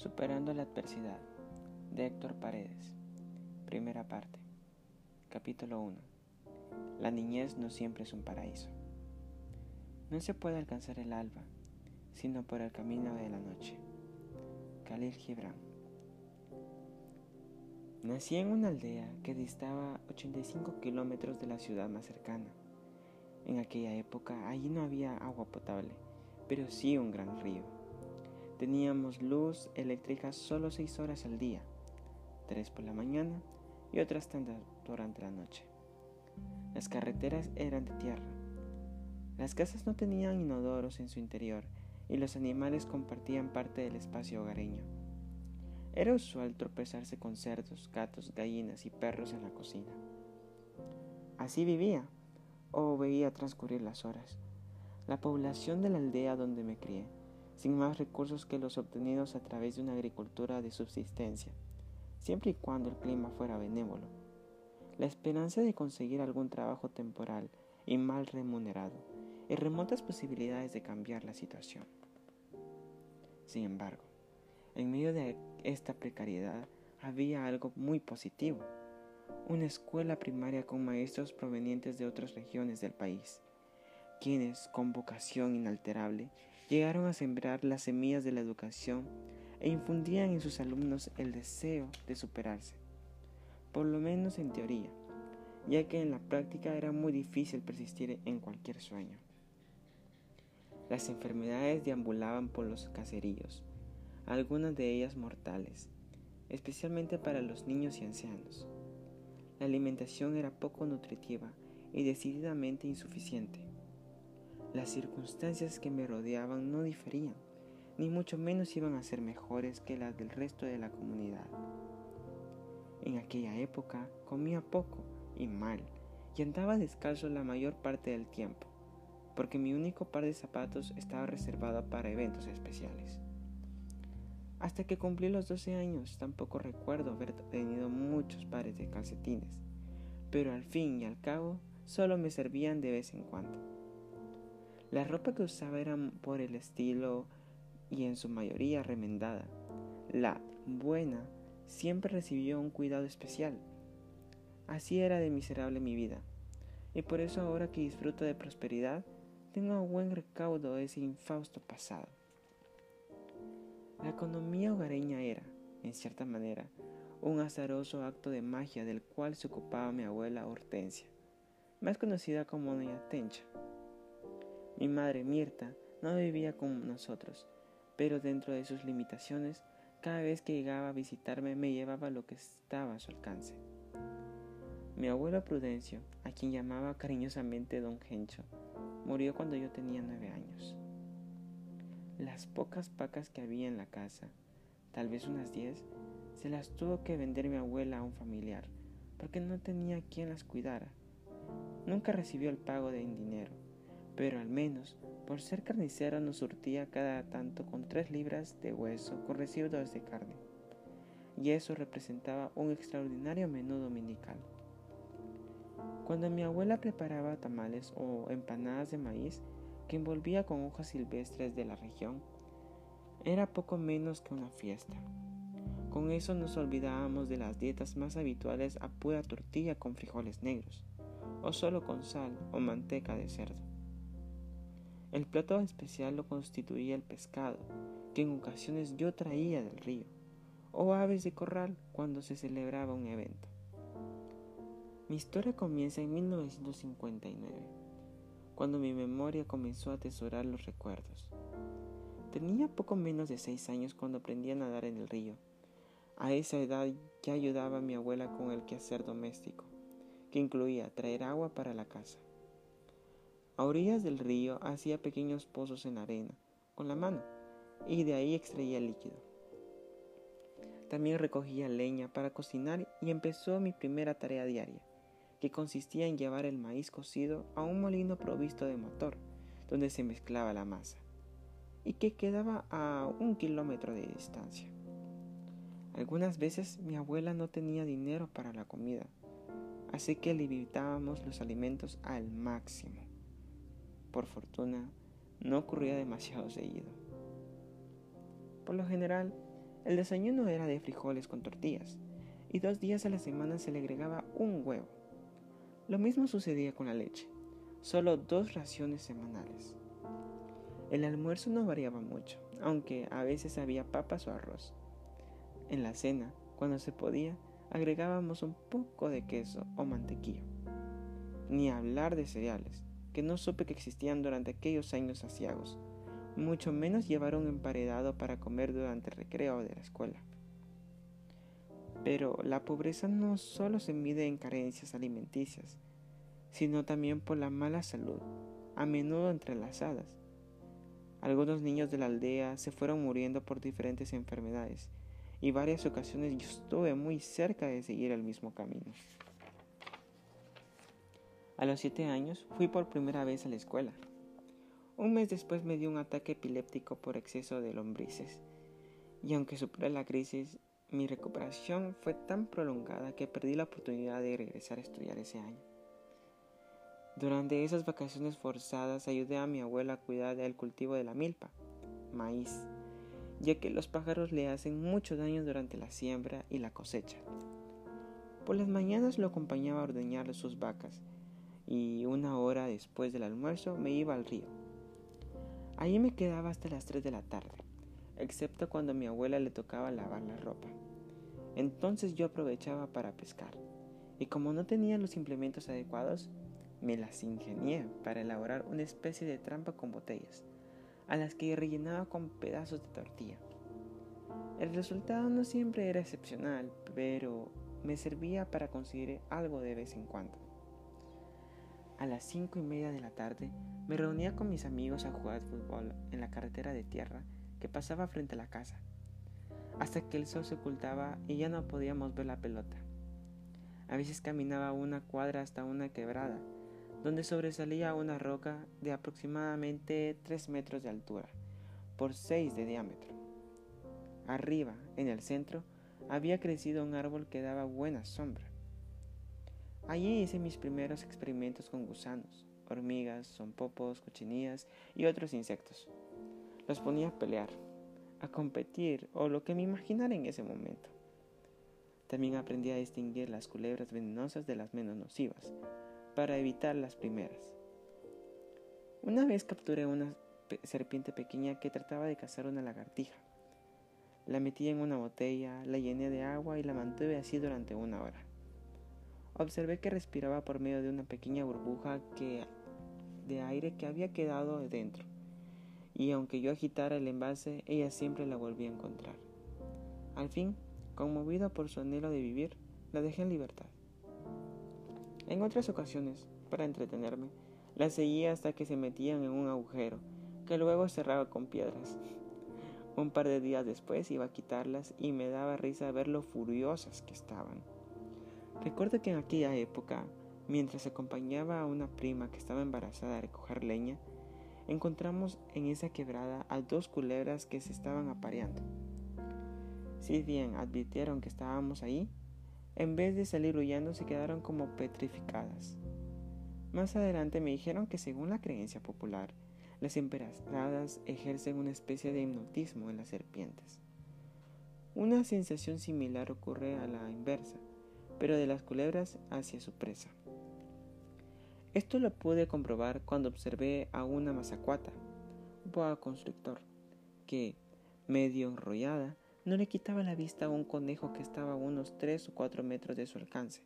Superando la adversidad de Héctor Paredes. Primera parte. Capítulo 1. La niñez no siempre es un paraíso. No se puede alcanzar el alba, sino por el camino de la noche. Khalil Gibran. Nací en una aldea que distaba 85 kilómetros de la ciudad más cercana. En aquella época allí no había agua potable, pero sí un gran río. Teníamos luz eléctrica solo 6 horas al día, 3 por la mañana y otras tantas durante la noche. Las carreteras eran de tierra. Las casas no tenían inodoros en su interior y los animales compartían parte del espacio hogareño. Era usual tropezarse con cerdos, gatos, gallinas y perros en la cocina. Así vivía o veía transcurrir las horas. La población de la aldea donde me crié, sin más recursos que los obtenidos a través de una agricultura de subsistencia, siempre y cuando el clima fuera benévolo. La esperanza de conseguir algún trabajo temporal y mal remunerado y remotas posibilidades de cambiar la situación. Sin embargo, en medio de esta precariedad había algo muy positivo una escuela primaria con maestros provenientes de otras regiones del país, quienes, con vocación inalterable, llegaron a sembrar las semillas de la educación e infundían en sus alumnos el deseo de superarse, por lo menos en teoría, ya que en la práctica era muy difícil persistir en cualquier sueño. Las enfermedades deambulaban por los caseríos, algunas de ellas mortales, especialmente para los niños y ancianos. La alimentación era poco nutritiva y decididamente insuficiente. Las circunstancias que me rodeaban no diferían, ni mucho menos iban a ser mejores que las del resto de la comunidad. En aquella época comía poco y mal, y andaba descalzo la mayor parte del tiempo, porque mi único par de zapatos estaba reservado para eventos especiales. Hasta que cumplí los 12 años tampoco recuerdo haber tenido muchos pares de calcetines, pero al fin y al cabo solo me servían de vez en cuando. La ropa que usaba era por el estilo y en su mayoría remendada. La buena siempre recibió un cuidado especial. Así era de miserable mi vida, y por eso ahora que disfruto de prosperidad, tengo a buen recaudo ese infausto pasado. La economía hogareña era, en cierta manera, un azaroso acto de magia del cual se ocupaba mi abuela Hortensia, más conocida como Doña Tencha. Mi madre Mirta no vivía con nosotros, pero dentro de sus limitaciones, cada vez que llegaba a visitarme me llevaba lo que estaba a su alcance. Mi abuelo Prudencio, a quien llamaba cariñosamente Don Gencho, murió cuando yo tenía nueve años. Las pocas pacas que había en la casa, tal vez unas diez, se las tuvo que vender mi abuela a un familiar, porque no tenía quien las cuidara. Nunca recibió el pago de dinero, pero al menos, por ser carnicero, nos surtía cada tanto con tres libras de hueso con residuos de carne. Y eso representaba un extraordinario menú dominical. Cuando mi abuela preparaba tamales o empanadas de maíz, que envolvía con hojas silvestres de la región, era poco menos que una fiesta. Con eso nos olvidábamos de las dietas más habituales a pura tortilla con frijoles negros, o solo con sal o manteca de cerdo. El plato especial lo constituía el pescado, que en ocasiones yo traía del río, o aves de corral cuando se celebraba un evento. Mi historia comienza en 1959 cuando mi memoria comenzó a atesorar los recuerdos. Tenía poco menos de seis años cuando aprendí a nadar en el río. A esa edad ya ayudaba a mi abuela con el quehacer doméstico, que incluía traer agua para la casa. A orillas del río hacía pequeños pozos en la arena, con la mano, y de ahí extraía líquido. También recogía leña para cocinar y empezó mi primera tarea diaria, que consistía en llevar el maíz cocido a un molino provisto de motor, donde se mezclaba la masa, y que quedaba a un kilómetro de distancia. Algunas veces mi abuela no tenía dinero para la comida, así que limitábamos los alimentos al máximo. Por fortuna, no ocurría demasiado seguido. Por lo general, El desayuno era de frijoles con tortillas y dos días a la semana se le agregaba un huevo. Lo mismo sucedía con la leche, solo dos raciones semanales. El almuerzo no variaba mucho, aunque a veces había papas o arroz. En la cena, cuando se podía, agregábamos un poco de queso o mantequilla. Ni hablar de cereales, que no supe que existían durante aquellos años asiagos, mucho menos llevar un emparedado para comer durante el recreo de la escuela. Pero la pobreza no solo se mide en carencias alimenticias, sino también por la mala salud, a menudo entrelazadas. Algunos niños de la aldea se fueron muriendo por diferentes enfermedades, y varias ocasiones yo estuve muy cerca de seguir el mismo camino. A los siete años fui por primera vez a la escuela. Un mes después me dio un ataque epiléptico por exceso de lombrices, y aunque superé la crisis, mi recuperación fue tan prolongada que perdí la oportunidad de regresar a estudiar ese año. Durante esas vacaciones forzadas ayudé a mi abuela a cuidar del cultivo de la milpa, maíz, ya que los pájaros le hacen mucho daño durante la siembra y la cosecha. Por las mañanas lo acompañaba a ordeñar sus vacas y una hora después del almuerzo me iba al río. Allí me quedaba hasta las 3 de la tarde excepto cuando a mi abuela le tocaba lavar la ropa. Entonces yo aprovechaba para pescar, y como no tenía los implementos adecuados, me las ingenié para elaborar una especie de trampa con botellas, a las que rellenaba con pedazos de tortilla. El resultado no siempre era excepcional, pero me servía para conseguir algo de vez en cuando. A las cinco y media de la tarde me reunía con mis amigos a jugar fútbol en la carretera de tierra que pasaba frente a la casa, hasta que el sol se ocultaba y ya no podíamos ver la pelota. A veces caminaba una cuadra hasta una quebrada, donde sobresalía una roca de aproximadamente 3 metros de altura por 6 de diámetro. Arriba, en el centro, había crecido un árbol que daba buena sombra. Allí hice mis primeros experimentos con gusanos, hormigas, zompopos, cochinillas y otros insectos los ponía a pelear, a competir o lo que me imaginara en ese momento. También aprendí a distinguir las culebras venenosas de las menos nocivas, para evitar las primeras. Una vez capturé una serpiente pequeña que trataba de cazar una lagartija. La metí en una botella, la llené de agua y la mantuve así durante una hora. Observé que respiraba por medio de una pequeña burbuja que, de aire que había quedado dentro y aunque yo agitara el envase, ella siempre la volvía a encontrar. Al fin, conmovida por su anhelo de vivir, la dejé en libertad. En otras ocasiones, para entretenerme, la seguía hasta que se metían en un agujero, que luego cerraba con piedras. Un par de días después iba a quitarlas y me daba risa ver lo furiosas que estaban. Recuerdo que en aquella época, mientras acompañaba a una prima que estaba embarazada a recoger leña, encontramos en esa quebrada a dos culebras que se estaban apareando. Si bien advirtieron que estábamos ahí, en vez de salir huyendo se quedaron como petrificadas. Más adelante me dijeron que según la creencia popular, las embarazadas ejercen una especie de hipnotismo en las serpientes. Una sensación similar ocurre a la inversa, pero de las culebras hacia su presa. Esto lo pude comprobar cuando observé a una mazacuata, boa constrictor, que, medio enrollada, no le quitaba la vista a un conejo que estaba a unos 3 o 4 metros de su alcance.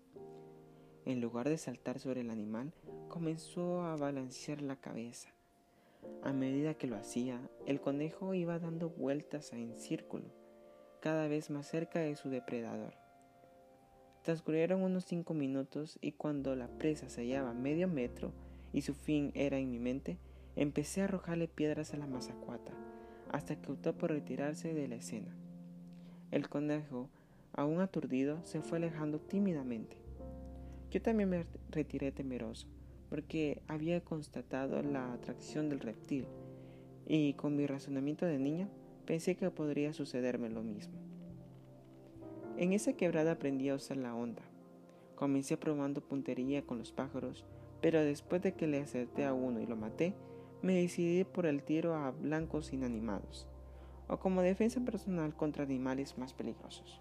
En lugar de saltar sobre el animal, comenzó a balancear la cabeza. A medida que lo hacía, el conejo iba dando vueltas en círculo, cada vez más cerca de su depredador. Transcurrieron unos cinco minutos y cuando la presa se hallaba medio metro y su fin era en mi mente, empecé a arrojarle piedras a la mazacuata, hasta que optó por retirarse de la escena. El conejo, aún aturdido, se fue alejando tímidamente. Yo también me retiré temeroso, porque había constatado la atracción del reptil, y con mi razonamiento de niño pensé que podría sucederme lo mismo. En esa quebrada aprendí a usar la onda. Comencé probando puntería con los pájaros, pero después de que le acerté a uno y lo maté, me decidí por el tiro a blancos inanimados, o como defensa personal contra animales más peligrosos.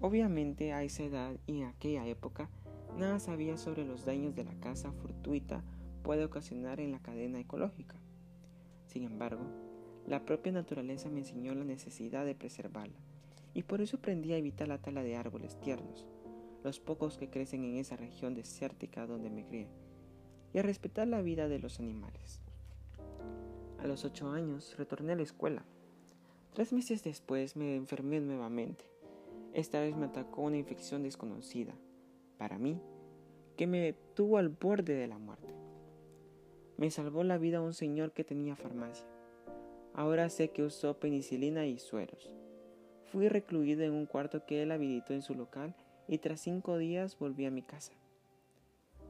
Obviamente a esa edad y en aquella época nada sabía sobre los daños de la caza fortuita puede ocasionar en la cadena ecológica. Sin embargo, la propia naturaleza me enseñó la necesidad de preservarla, y por eso aprendí a evitar la tala de árboles tiernos, los pocos que crecen en esa región desértica donde me crié, y a respetar la vida de los animales. A los ocho años retorné a la escuela. Tres meses después me enfermé nuevamente. Esta vez me atacó una infección desconocida, para mí, que me tuvo al borde de la muerte. Me salvó la vida un señor que tenía farmacia. Ahora sé que usó penicilina y sueros. Fui recluido en un cuarto que él habilitó en su local y tras cinco días volví a mi casa.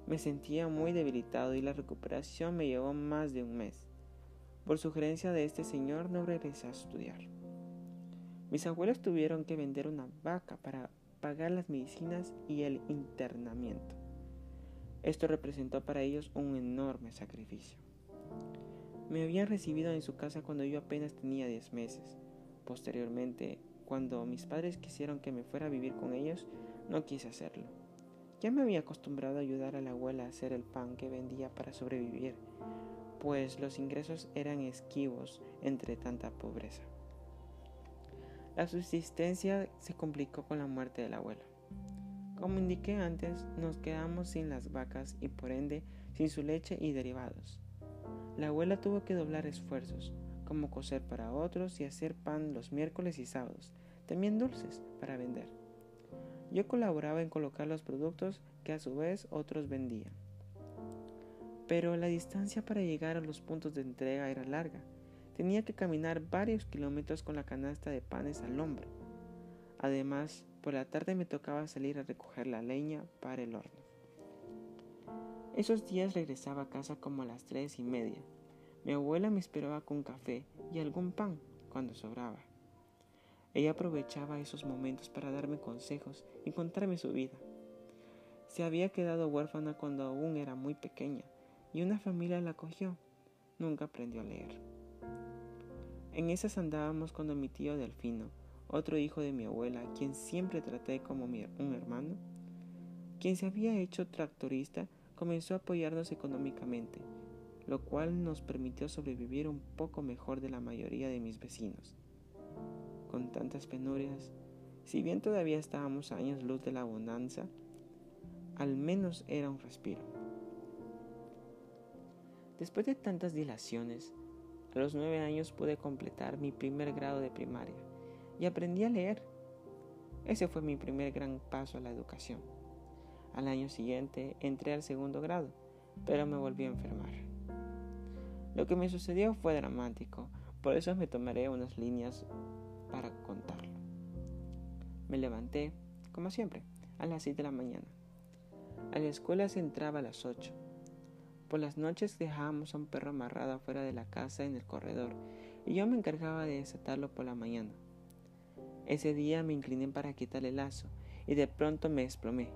Me sentía muy debilitado y la recuperación me llevó más de un mes. Por sugerencia de este señor no regresé a estudiar. Mis abuelos tuvieron que vender una vaca para pagar las medicinas y el internamiento. Esto representó para ellos un enorme sacrificio. Me habían recibido en su casa cuando yo apenas tenía 10 meses. Posteriormente, cuando mis padres quisieron que me fuera a vivir con ellos, no quise hacerlo. Ya me había acostumbrado a ayudar a la abuela a hacer el pan que vendía para sobrevivir, pues los ingresos eran esquivos entre tanta pobreza. La subsistencia se complicó con la muerte de la abuela. Como indiqué antes, nos quedamos sin las vacas y por ende sin su leche y derivados. La abuela tuvo que doblar esfuerzos, como coser para otros y hacer pan los miércoles y sábados, también dulces para vender. Yo colaboraba en colocar los productos que a su vez otros vendían. Pero la distancia para llegar a los puntos de entrega era larga. Tenía que caminar varios kilómetros con la canasta de panes al hombro. Además, por la tarde me tocaba salir a recoger la leña para el horno. Esos días regresaba a casa como a las tres y media. Mi abuela me esperaba con café y algún pan cuando sobraba. Ella aprovechaba esos momentos para darme consejos y contarme su vida. Se había quedado huérfana cuando aún era muy pequeña y una familia la acogió. Nunca aprendió a leer. En esas andábamos cuando mi tío Delfino otro hijo de mi abuela, quien siempre traté como un hermano, quien se había hecho tractorista, comenzó a apoyarnos económicamente, lo cual nos permitió sobrevivir un poco mejor de la mayoría de mis vecinos. Con tantas penurias, si bien todavía estábamos a años luz de la abundancia, al menos era un respiro. Después de tantas dilaciones, a los nueve años pude completar mi primer grado de primaria y aprendí a leer. Ese fue mi primer gran paso a la educación. Al año siguiente entré al segundo grado, pero me volví a enfermar. Lo que me sucedió fue dramático, por eso me tomaré unas líneas para contarlo. Me levanté, como siempre, a las 6 de la mañana. A la escuela se entraba a las 8. Por las noches dejábamos a un perro amarrado afuera de la casa en el corredor y yo me encargaba de desatarlo por la mañana. Ese día me incliné para quitarle el lazo y de pronto me desplomé.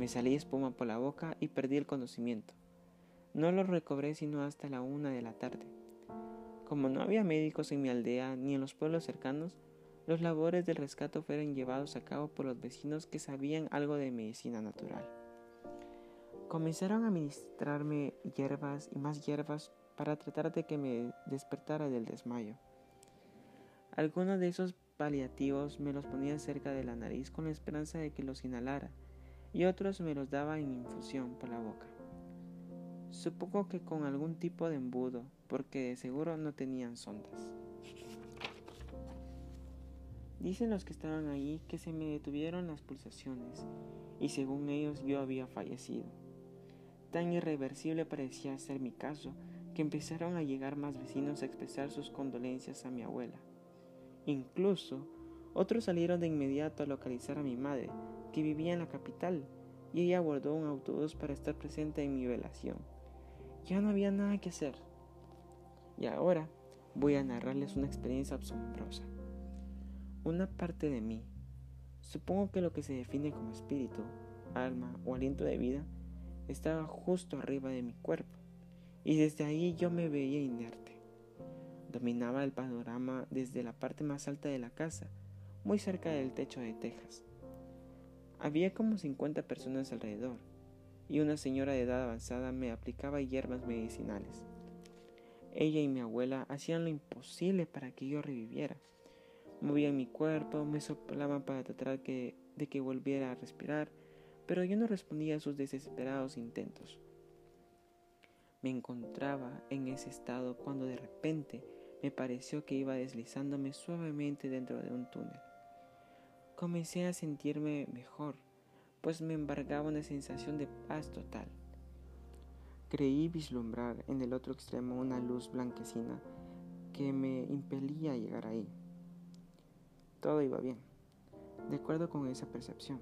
Me salí espuma por la boca y perdí el conocimiento. No lo recobré sino hasta la una de la tarde. Como no había médicos en mi aldea ni en los pueblos cercanos, los labores del rescate fueron llevados a cabo por los vecinos que sabían algo de medicina natural. Comenzaron a administrarme hierbas y más hierbas para tratar de que me despertara del desmayo. Algunos de esos paliativos me los ponía cerca de la nariz con la esperanza de que los inhalara, y otros me los daba en infusión por la boca. Supongo que con algún tipo de embudo, porque de seguro no tenían sondas. Dicen los que estaban allí que se me detuvieron las pulsaciones, y según ellos yo había fallecido. Tan irreversible parecía ser mi caso que empezaron a llegar más vecinos a expresar sus condolencias a mi abuela. Incluso, otros salieron de inmediato a localizar a mi madre, que vivía en la capital, y ella abordó un autobús para estar presente en mi velación. Ya no había nada que hacer. Y ahora voy a narrarles una experiencia asombrosa. Una parte de mí, supongo que lo que se define como espíritu, alma o aliento de vida, estaba justo arriba de mi cuerpo, y desde ahí yo me veía inerte. Dominaba el panorama desde la parte más alta de la casa, muy cerca del techo de tejas. Había como 50 personas alrededor, y una señora de edad avanzada me aplicaba hierbas medicinales. Ella y mi abuela hacían lo imposible para que yo reviviera. Movían mi cuerpo, me soplaban para tratar de que volviera a respirar, pero yo no respondía a sus desesperados intentos. Me encontraba en ese estado cuando de repente me pareció que iba deslizándome suavemente dentro de un túnel. Comencé a sentirme mejor, pues me embargaba una sensación de paz total. Creí vislumbrar en el otro extremo una luz blanquecina que me impelía a llegar ahí. Todo iba bien, de acuerdo con esa percepción,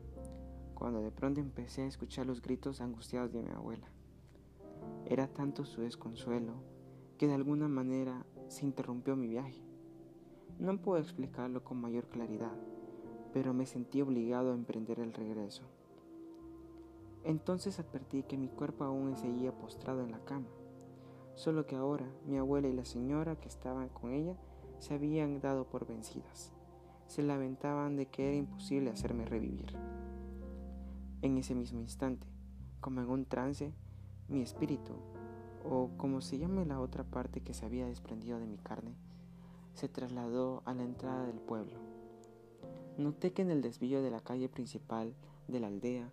cuando de pronto empecé a escuchar los gritos angustiados de mi abuela. Era tanto su desconsuelo que de alguna manera se interrumpió mi viaje. No puedo explicarlo con mayor claridad, pero me sentí obligado a emprender el regreso. Entonces advertí que mi cuerpo aún seguía postrado en la cama, solo que ahora mi abuela y la señora que estaban con ella se habían dado por vencidas se lamentaban de que era imposible hacerme revivir. En ese mismo instante, como en un trance, mi espíritu, o como se llame la otra parte que se había desprendido de mi carne, se trasladó a la entrada del pueblo. Noté que en el desvío de la calle principal de la aldea,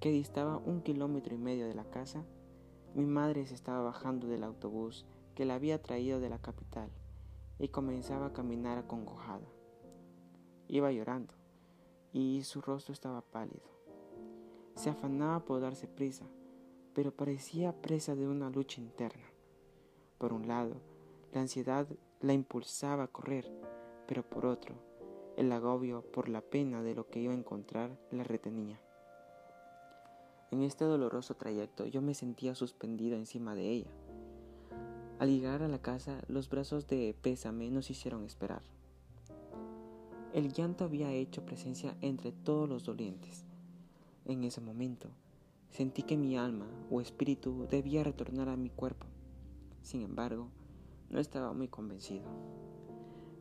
que distaba un kilómetro y medio de la casa, mi madre se estaba bajando del autobús que la había traído de la capital y comenzaba a caminar acongojada. Iba llorando y su rostro estaba pálido. Se afanaba por darse prisa, pero parecía presa de una lucha interna. Por un lado, la ansiedad la impulsaba a correr, pero por otro, el agobio por la pena de lo que iba a encontrar la retenía. En este doloroso trayecto yo me sentía suspendido encima de ella. Al llegar a la casa, los brazos de pésame nos hicieron esperar. El llanto había hecho presencia entre todos los dolientes. En ese momento, sentí que mi alma o espíritu debía retornar a mi cuerpo. Sin embargo, no estaba muy convencido.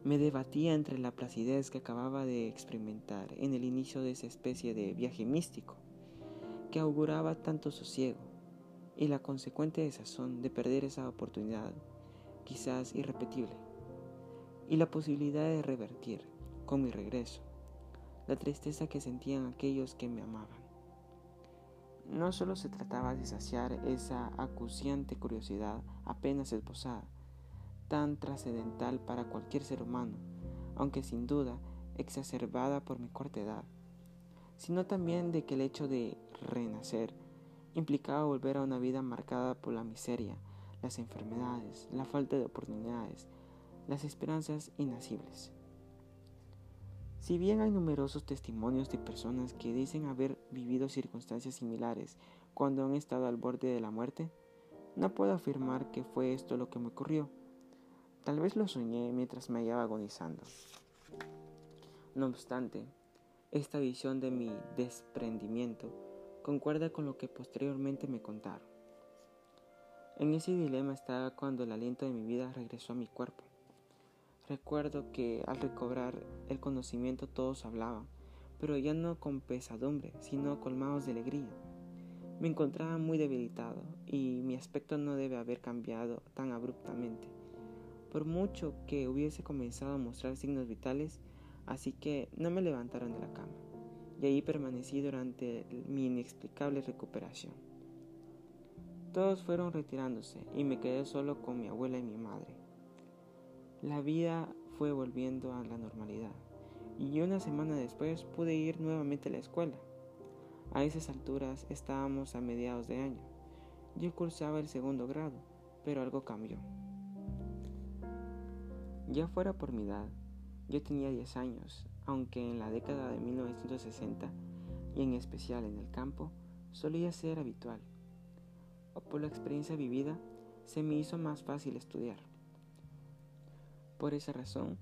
Me debatía entre la placidez que acababa de experimentar en el inicio de esa especie de viaje místico, que auguraba tanto sosiego, y la consecuente desazón de perder esa oportunidad, quizás irrepetible, y la posibilidad de revertir con mi regreso, la tristeza que sentían aquellos que me amaban. No solo se trataba de saciar esa acuciante curiosidad apenas esposada, tan trascendental para cualquier ser humano, aunque sin duda exacerbada por mi corta edad, sino también de que el hecho de renacer implicaba volver a una vida marcada por la miseria, las enfermedades, la falta de oportunidades, las esperanzas inacibles. Si bien hay numerosos testimonios de personas que dicen haber vivido circunstancias similares cuando han estado al borde de la muerte, no puedo afirmar que fue esto lo que me ocurrió. Tal vez lo soñé mientras me hallaba agonizando. No obstante, esta visión de mi desprendimiento concuerda con lo que posteriormente me contaron. En ese dilema estaba cuando el aliento de mi vida regresó a mi cuerpo. Recuerdo que al recobrar el conocimiento todos hablaban, pero ya no con pesadumbre, sino colmados de alegría. Me encontraba muy debilitado y mi aspecto no debe haber cambiado tan abruptamente. Por mucho que hubiese comenzado a mostrar signos vitales, así que no me levantaron de la cama, y ahí permanecí durante mi inexplicable recuperación. Todos fueron retirándose y me quedé solo con mi abuela y mi madre. La vida fue volviendo a la normalidad y una semana después pude ir nuevamente a la escuela. A esas alturas estábamos a mediados de año. Yo cursaba el segundo grado, pero algo cambió. Ya fuera por mi edad, yo tenía 10 años, aunque en la década de 1960 y en especial en el campo solía ser habitual. O por la experiencia vivida, se me hizo más fácil estudiar. Por esa razón,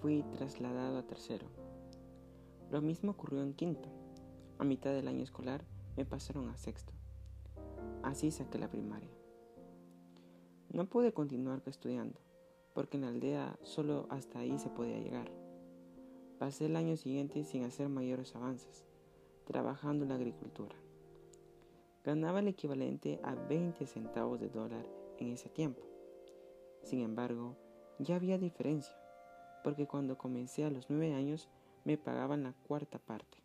fui trasladado a tercero. Lo mismo ocurrió en quinto. A mitad del año escolar me pasaron a sexto. Así saqué la primaria. No pude continuar estudiando, porque en la aldea solo hasta ahí se podía llegar. Pasé el año siguiente sin hacer mayores avances, trabajando en la agricultura. Ganaba el equivalente a 20 centavos de dólar en ese tiempo. Sin embargo, ya había diferencia, porque cuando comencé a los nueve años me pagaban la cuarta parte.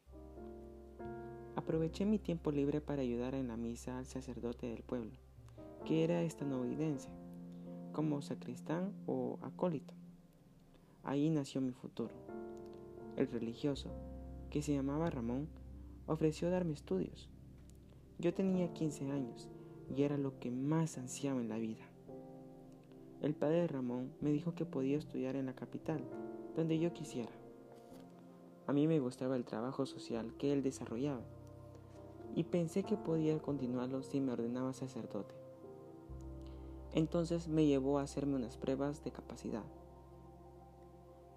Aproveché mi tiempo libre para ayudar en la misa al sacerdote del pueblo, que era estadounidense, como sacristán o acólito. Ahí nació mi futuro. El religioso, que se llamaba Ramón, ofreció darme estudios. Yo tenía 15 años y era lo que más ansiaba en la vida. El padre Ramón me dijo que podía estudiar en la capital, donde yo quisiera. A mí me gustaba el trabajo social que él desarrollaba y pensé que podía continuarlo si me ordenaba sacerdote. Entonces me llevó a hacerme unas pruebas de capacidad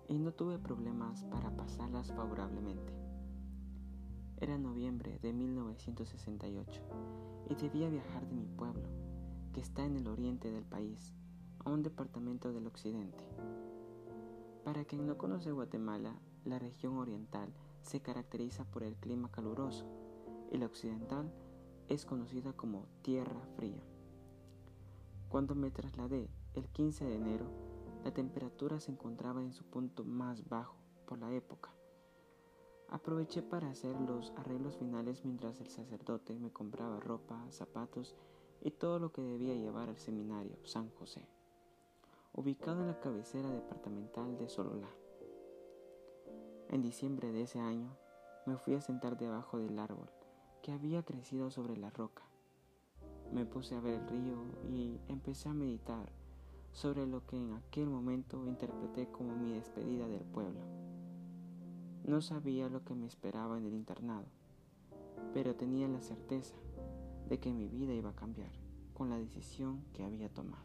y no tuve problemas para pasarlas favorablemente. Era noviembre de 1968 y debía viajar de mi pueblo, que está en el oriente del país, a un departamento del occidente. Para quien no conoce Guatemala, la región oriental se caracteriza por el clima caluroso y la occidental es conocida como Tierra Fría. Cuando me trasladé el 15 de enero, la temperatura se encontraba en su punto más bajo por la época. Aproveché para hacer los arreglos finales mientras el sacerdote me compraba ropa, zapatos y todo lo que debía llevar al seminario San José ubicado en la cabecera departamental de Sololá. En diciembre de ese año me fui a sentar debajo del árbol que había crecido sobre la roca. Me puse a ver el río y empecé a meditar sobre lo que en aquel momento interpreté como mi despedida del pueblo. No sabía lo que me esperaba en el internado, pero tenía la certeza de que mi vida iba a cambiar con la decisión que había tomado.